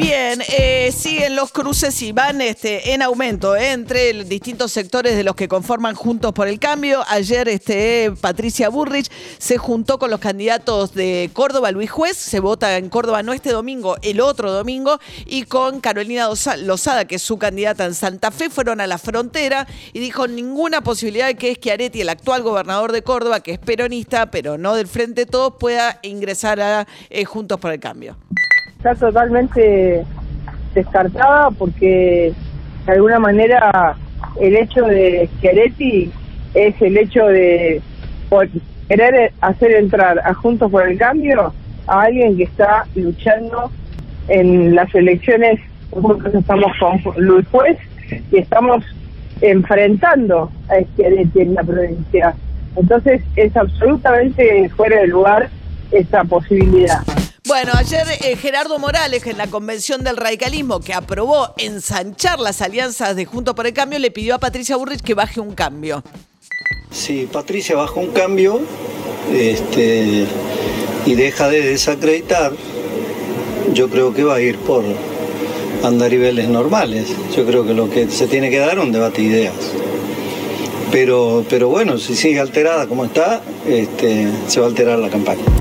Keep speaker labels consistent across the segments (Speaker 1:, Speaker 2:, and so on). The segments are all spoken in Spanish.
Speaker 1: Bien, eh, siguen los cruces y van este, en aumento eh, entre los distintos sectores de los que conforman Juntos por el Cambio. Ayer este, Patricia Burrich se juntó con los candidatos de Córdoba, Luis Juez, se vota en Córdoba no este domingo, el otro domingo, y con Carolina Lozada, que es su candidata en Santa Fe, fueron a la frontera y dijo ninguna posibilidad de que Schiaretti, el actual gobernador de Córdoba, que es peronista, pero no del Frente Todos, pueda ingresar a eh, Juntos por el Cambio
Speaker 2: está totalmente descartada porque de alguna manera el hecho de Schiaretti es el hecho de querer hacer entrar a Juntos por el Cambio a alguien que está luchando en las elecciones, nosotros estamos con Luis Juez y estamos enfrentando a Schiaretti en la provincia. Entonces es absolutamente fuera de lugar esa posibilidad.
Speaker 1: Bueno, ayer eh, Gerardo Morales, en la convención del radicalismo, que aprobó ensanchar las alianzas de Junto por el Cambio, le pidió a Patricia Burrich que baje un cambio.
Speaker 3: Sí, Patricia bajó un cambio este, y deja de desacreditar. Yo creo que va a ir por andariveles normales. Yo creo que lo que se tiene que dar es un debate de ideas. Pero, pero bueno, si sigue alterada como está, este, se va a alterar la campaña.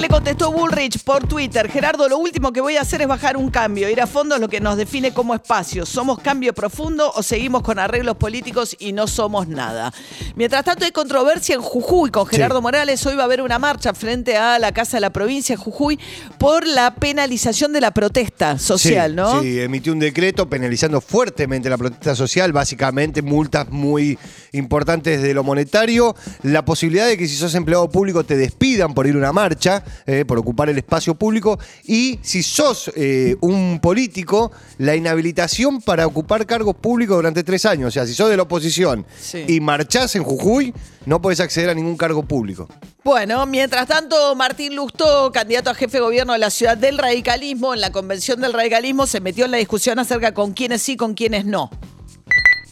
Speaker 1: ¿Qué le contestó Bullrich por Twitter? Gerardo, lo último que voy a hacer es bajar un cambio. Ir a fondo es lo que nos define como espacio. ¿Somos cambio profundo o seguimos con arreglos políticos y no somos nada? Mientras tanto, hay controversia en Jujuy con Gerardo Morales. Hoy va a haber una marcha frente a la Casa de la Provincia de Jujuy por la penalización de la protesta social, ¿no?
Speaker 4: Sí, emitió un decreto penalizando fuertemente la protesta social, básicamente multas muy importantes de lo monetario, la posibilidad de que si sos empleado público te despidan por ir a una marcha eh, por ocupar el espacio público. Y si sos eh, un político, la inhabilitación para ocupar cargos públicos durante tres años. O sea, si sos de la oposición y marchás en Jujuy, no podés acceder a ningún cargo público.
Speaker 1: Bueno, mientras tanto, Martín Lustó, candidato a jefe de gobierno de la ciudad del radicalismo, en la convención del radicalismo, se metió en la discusión acerca con quiénes sí, con quiénes no.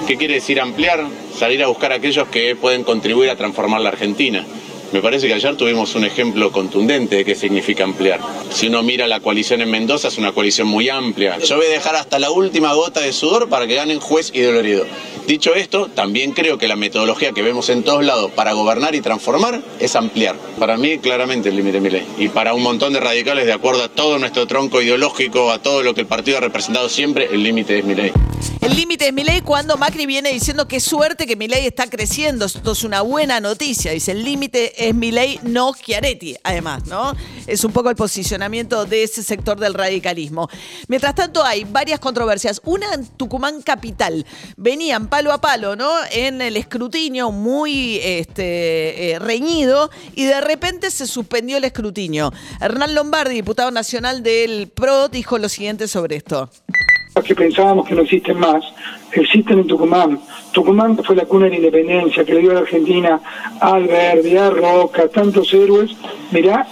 Speaker 5: ¿Qué quiere decir ampliar? Salir a buscar a aquellos que pueden contribuir a transformar la Argentina. Me parece que ayer tuvimos un ejemplo contundente de qué significa ampliar. Si uno mira la coalición en Mendoza, es una coalición muy amplia. Yo voy a dejar hasta la última gota de sudor para que ganen juez y dolorido. Dicho esto, también creo que la metodología que vemos en todos lados para gobernar y transformar es ampliar. Para mí, claramente, el límite es mi ley. Y para un montón de radicales, de acuerdo a todo nuestro tronco ideológico, a todo lo que el partido ha representado siempre, el límite es mi ley.
Speaker 1: El límite es mi ley cuando Macri viene diciendo que suerte que mi ley está creciendo. Esto es una buena noticia. Dice, el límite es mi ley, no Chiaretti, además, ¿no? Es un poco el posicionamiento de ese sector del radicalismo. Mientras tanto, hay varias controversias. Una en Tucumán Capital. Venían palo a palo, ¿no? En el escrutinio muy este, eh, reñido y de repente se suspendió el escrutinio. Hernán Lombardi, diputado nacional del PRO, dijo lo siguiente sobre esto
Speaker 6: que pensábamos que no existen más, existen en Tucumán. Tucumán fue la cuna de la independencia, que le dio a la Argentina al Verde, a Roca, tantos héroes. Mirá,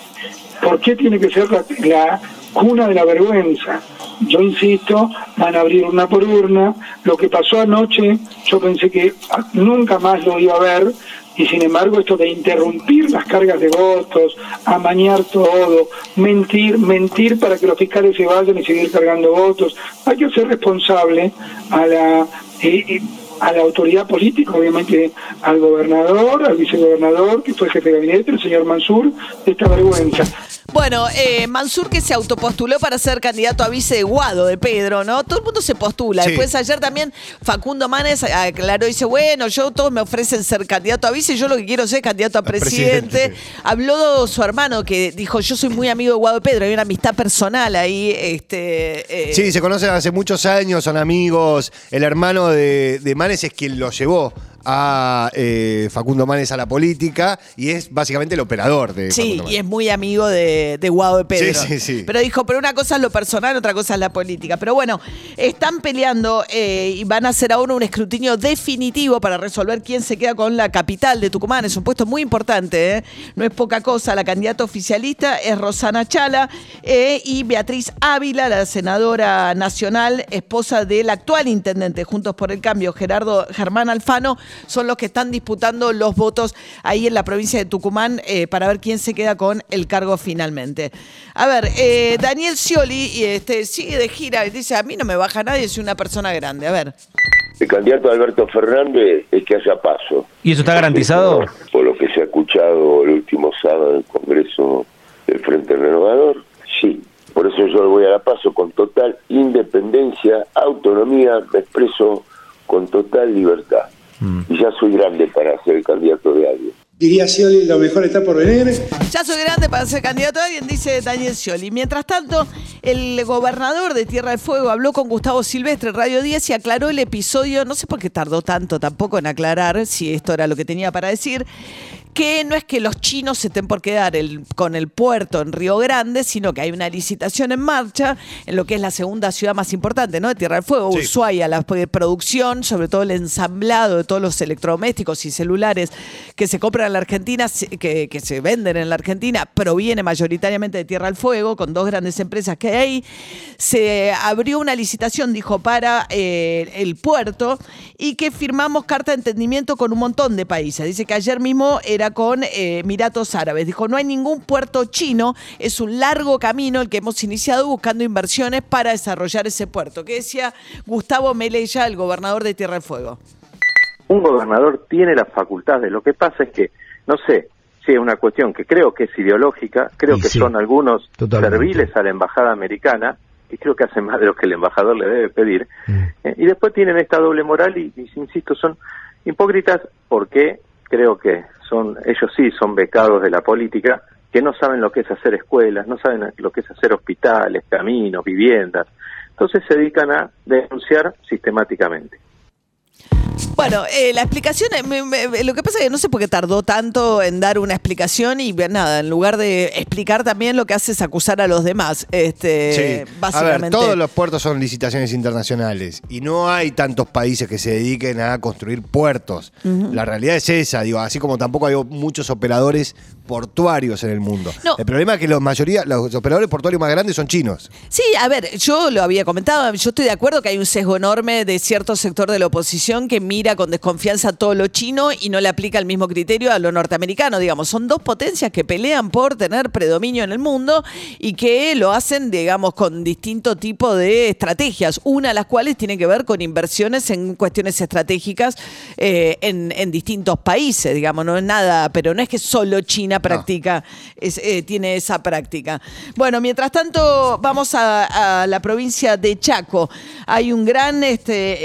Speaker 6: ¿por qué tiene que ser la, cuna de la vergüenza? Yo insisto, van a abrir una por urna. Lo que pasó anoche, yo pensé que nunca más lo iba a ver, y sin embargo esto de interrumpir las cargas de votos, amañar todo, mentir, mentir para que los fiscales se vayan y seguir cargando votos, hay que ser responsable a la... a la autoridad política, obviamente al gobernador, al vicegobernador, que fue jefe de gabinete, el señor Mansur, de esta vergüenza.
Speaker 1: Bueno, eh, Mansur que se autopostuló para ser candidato a vice de Guado de Pedro, ¿no? Todo el mundo se postula. Después ayer también Facundo Manes aclaró, dice, bueno, yo todos me ofrecen ser candidato a vice, yo lo que quiero es ser candidato a presidente. Habló su hermano que dijo, yo soy muy amigo de Guado de Pedro, hay una amistad personal ahí. Este,
Speaker 4: eh. Sí, se conocen hace muchos años, son amigos. El hermano de, de Manes es quien lo llevó a eh, Facundo Manes a la política y es básicamente el operador de
Speaker 1: Sí,
Speaker 4: Facundo
Speaker 1: y es muy amigo de, de Guado de Pedro.
Speaker 4: Sí, sí, sí.
Speaker 1: Pero dijo, pero una cosa es lo personal, otra cosa es la política. Pero bueno, están peleando eh, y van a hacer ahora un escrutinio definitivo para resolver quién se queda con la capital de Tucumán. Es un puesto muy importante, ¿eh? no es poca cosa. La candidata oficialista es Rosana Chala y Beatriz Ávila, la senadora nacional, esposa del actual intendente Juntos por el Cambio, Gerardo Germán Alfano, son los que están disputando los votos ahí en la provincia de Tucumán eh, para ver quién se queda con el cargo finalmente. A ver, eh, Daniel Scioli y, este, sigue de gira y dice, a mí no me baja nadie, soy una persona grande. A ver.
Speaker 7: El candidato Alberto Fernández es que haya paso.
Speaker 8: ¿Y eso está garantizado?
Speaker 7: Por lo que se ha escuchado el último sábado en el Congreso del Frente Renovador, sí. Por eso yo voy a la paso con total independencia, autonomía, me expreso con total libertad. Y ya soy grande para ser candidato de alguien.
Speaker 9: Diría Scioli, lo mejor está por venir.
Speaker 1: Ya soy grande para ser candidato a alguien, dice Daniel Scioli. Mientras tanto, el gobernador de Tierra del Fuego habló con Gustavo Silvestre, Radio 10, y aclaró el episodio, no sé por qué tardó tanto tampoco en aclarar si esto era lo que tenía para decir, que no es que los chinos se estén por quedar el- con el puerto en Río Grande, sino que hay una licitación en marcha en lo que es la segunda ciudad más importante, ¿no? De Tierra del Fuego,
Speaker 4: Sí.
Speaker 1: Ushuaia, la p- producción, sobre todo el ensamblado de todos los electrodomésticos y celulares que se compran en la Argentina, que, que se venden en la Argentina, proviene mayoritariamente de Tierra del Fuego, con dos grandes empresas que hay ahí. Se abrió una licitación, dijo, para eh, el puerto y que firmamos carta de entendimiento con un montón de países. Dice que ayer mismo era con eh, Emiratos Árabes. Dijo, no hay ningún puerto chino, es un largo camino el que hemos iniciado buscando inversiones para desarrollar ese puerto. Que decía Gustavo Meleya, el gobernador de Tierra del Fuego.
Speaker 10: un gobernador tiene las facultades. Lo que pasa es que, no sé, si es una cuestión que creo que es ideológica, creo
Speaker 8: Y
Speaker 10: que
Speaker 8: sí,
Speaker 10: son algunos
Speaker 8: totalmente.
Speaker 10: serviles a la embajada americana, y creo que hacen más de lo que el embajador le debe pedir.
Speaker 8: Mm.
Speaker 10: Eh, y después tienen esta doble moral y, y, insisto, son hipócritas porque creo que son, ellos sí son becados de la política, que no saben lo que es hacer escuelas, no saben lo que es hacer hospitales, caminos, viviendas. Entonces se dedican a denunciar sistemáticamente.
Speaker 1: Bueno, eh, la explicación, eh, me- me- lo que pasa es que no sé por qué tardó tanto en dar una explicación y nada, en lugar de explicar también lo que hace es acusar a los demás. Este,
Speaker 4: Sí. A ver,
Speaker 1: básicamente.
Speaker 4: todos los puertos son licitaciones internacionales y no hay tantos países que se dediquen a construir puertos. La realidad es esa, digo, así como tampoco hay muchos operadores portuarios en el mundo.
Speaker 1: No.
Speaker 4: El problema es que la mayoría, los operadores portuarios más grandes son chinos.
Speaker 1: Sí, a ver, yo lo había comentado, yo estoy de acuerdo que hay un sesgo enorme de cierto sector de la oposición que mira con desconfianza todo lo chino y no le aplica el mismo criterio a lo norteamericano, digamos, son dos potencias que pelean por tener predominio en el mundo y que lo hacen, digamos, con distinto tipo de estrategias, una de las cuales tiene que ver con inversiones en cuestiones estratégicas eh, en, en distintos países, digamos, no es nada, pero no es que solo China practica, es, eh, tiene esa práctica. Bueno, mientras tanto, vamos a, a la provincia de Chaco. Hay un gran, este,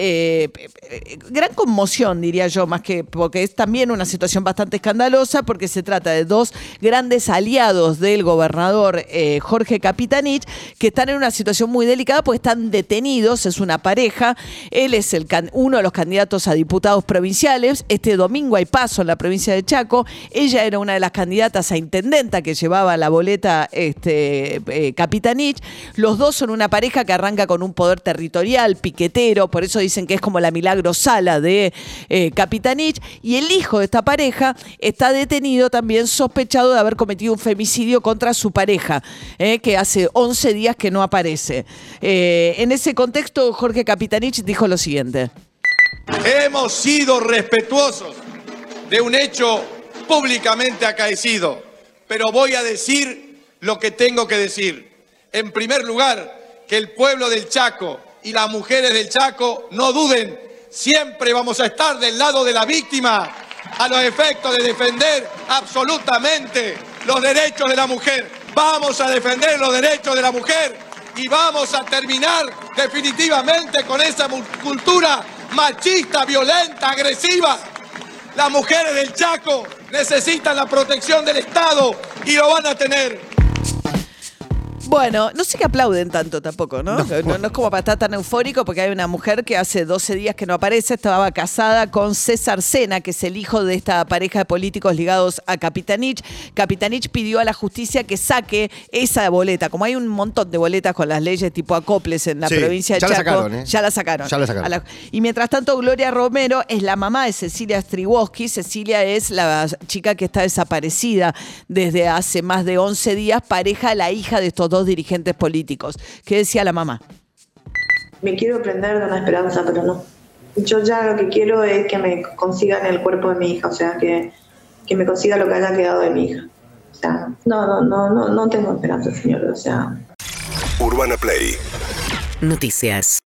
Speaker 1: eh, gran conmoción, diría yo, más que porque es también una situación bastante escandalosa, porque se trata de dos grandes aliados del gobernador eh, Jorge Capitanich, que están en una situación muy delicada, porque están detenidos, es una pareja. Él es el uno de los candidatos a diputados provinciales. Este domingo hay paso en la provincia de Chaco. Ella era una de las candidatas a intendenta que llevaba la boleta este, eh, Capitanich. Los dos son una pareja que arranca con un poder territorial, piquetero, por eso dicen que es como la milagro sala de eh, Capitanich. Y el hijo de esta pareja está detenido también sospechado de haber cometido un femicidio contra su pareja, eh, que hace 11 días que no aparece. Eh, en ese contexto, Jorge Capitanich dijo lo siguiente.
Speaker 11: Hemos sido respetuosos de un hecho públicamente acaecido, pero voy a decir lo que tengo que decir. En primer lugar, que el pueblo del Chaco y las mujeres del Chaco no duden, siempre vamos a estar del lado de la víctima a los efectos de defender absolutamente los derechos de la mujer. Vamos a defender los derechos de la mujer y vamos a terminar definitivamente con esa cultura machista, violenta, agresiva. Las mujeres del Chaco necesitan la protección del Estado y lo van a tener.
Speaker 1: Bueno, no sé qué aplauden tanto tampoco, ¿no? No, no es como para estar tan eufórico porque hay una mujer que hace 12 días que no aparece, estaba casada con César Sena, que es el hijo de esta pareja de políticos ligados a Capitanich. Capitanich pidió a la justicia que saque esa boleta. Como hay un montón de boletas con las leyes tipo acoples en la
Speaker 4: Sí,
Speaker 1: provincia de
Speaker 4: ya la
Speaker 1: Chaco,
Speaker 4: sacaron, ¿eh?
Speaker 1: ya la sacaron.
Speaker 4: Ya la sacaron.
Speaker 1: A la- y mientras tanto, Gloria Romero es la mamá de Cecilia Striwoski. Cecilia es la chica que está desaparecida desde hace más de 11 días, pareja de la hija de estos dos dirigentes políticos. ¿Qué decía la mamá?
Speaker 8: Me quiero prender de una esperanza, pero no. Yo ya lo que quiero es que me consigan el cuerpo de mi hija, o sea, que, que me consiga lo que haya quedado de mi hija. O sea, no, no, no, no, no tengo esperanza, señor. O sea,
Speaker 12: Urbana Play
Speaker 13: Noticias.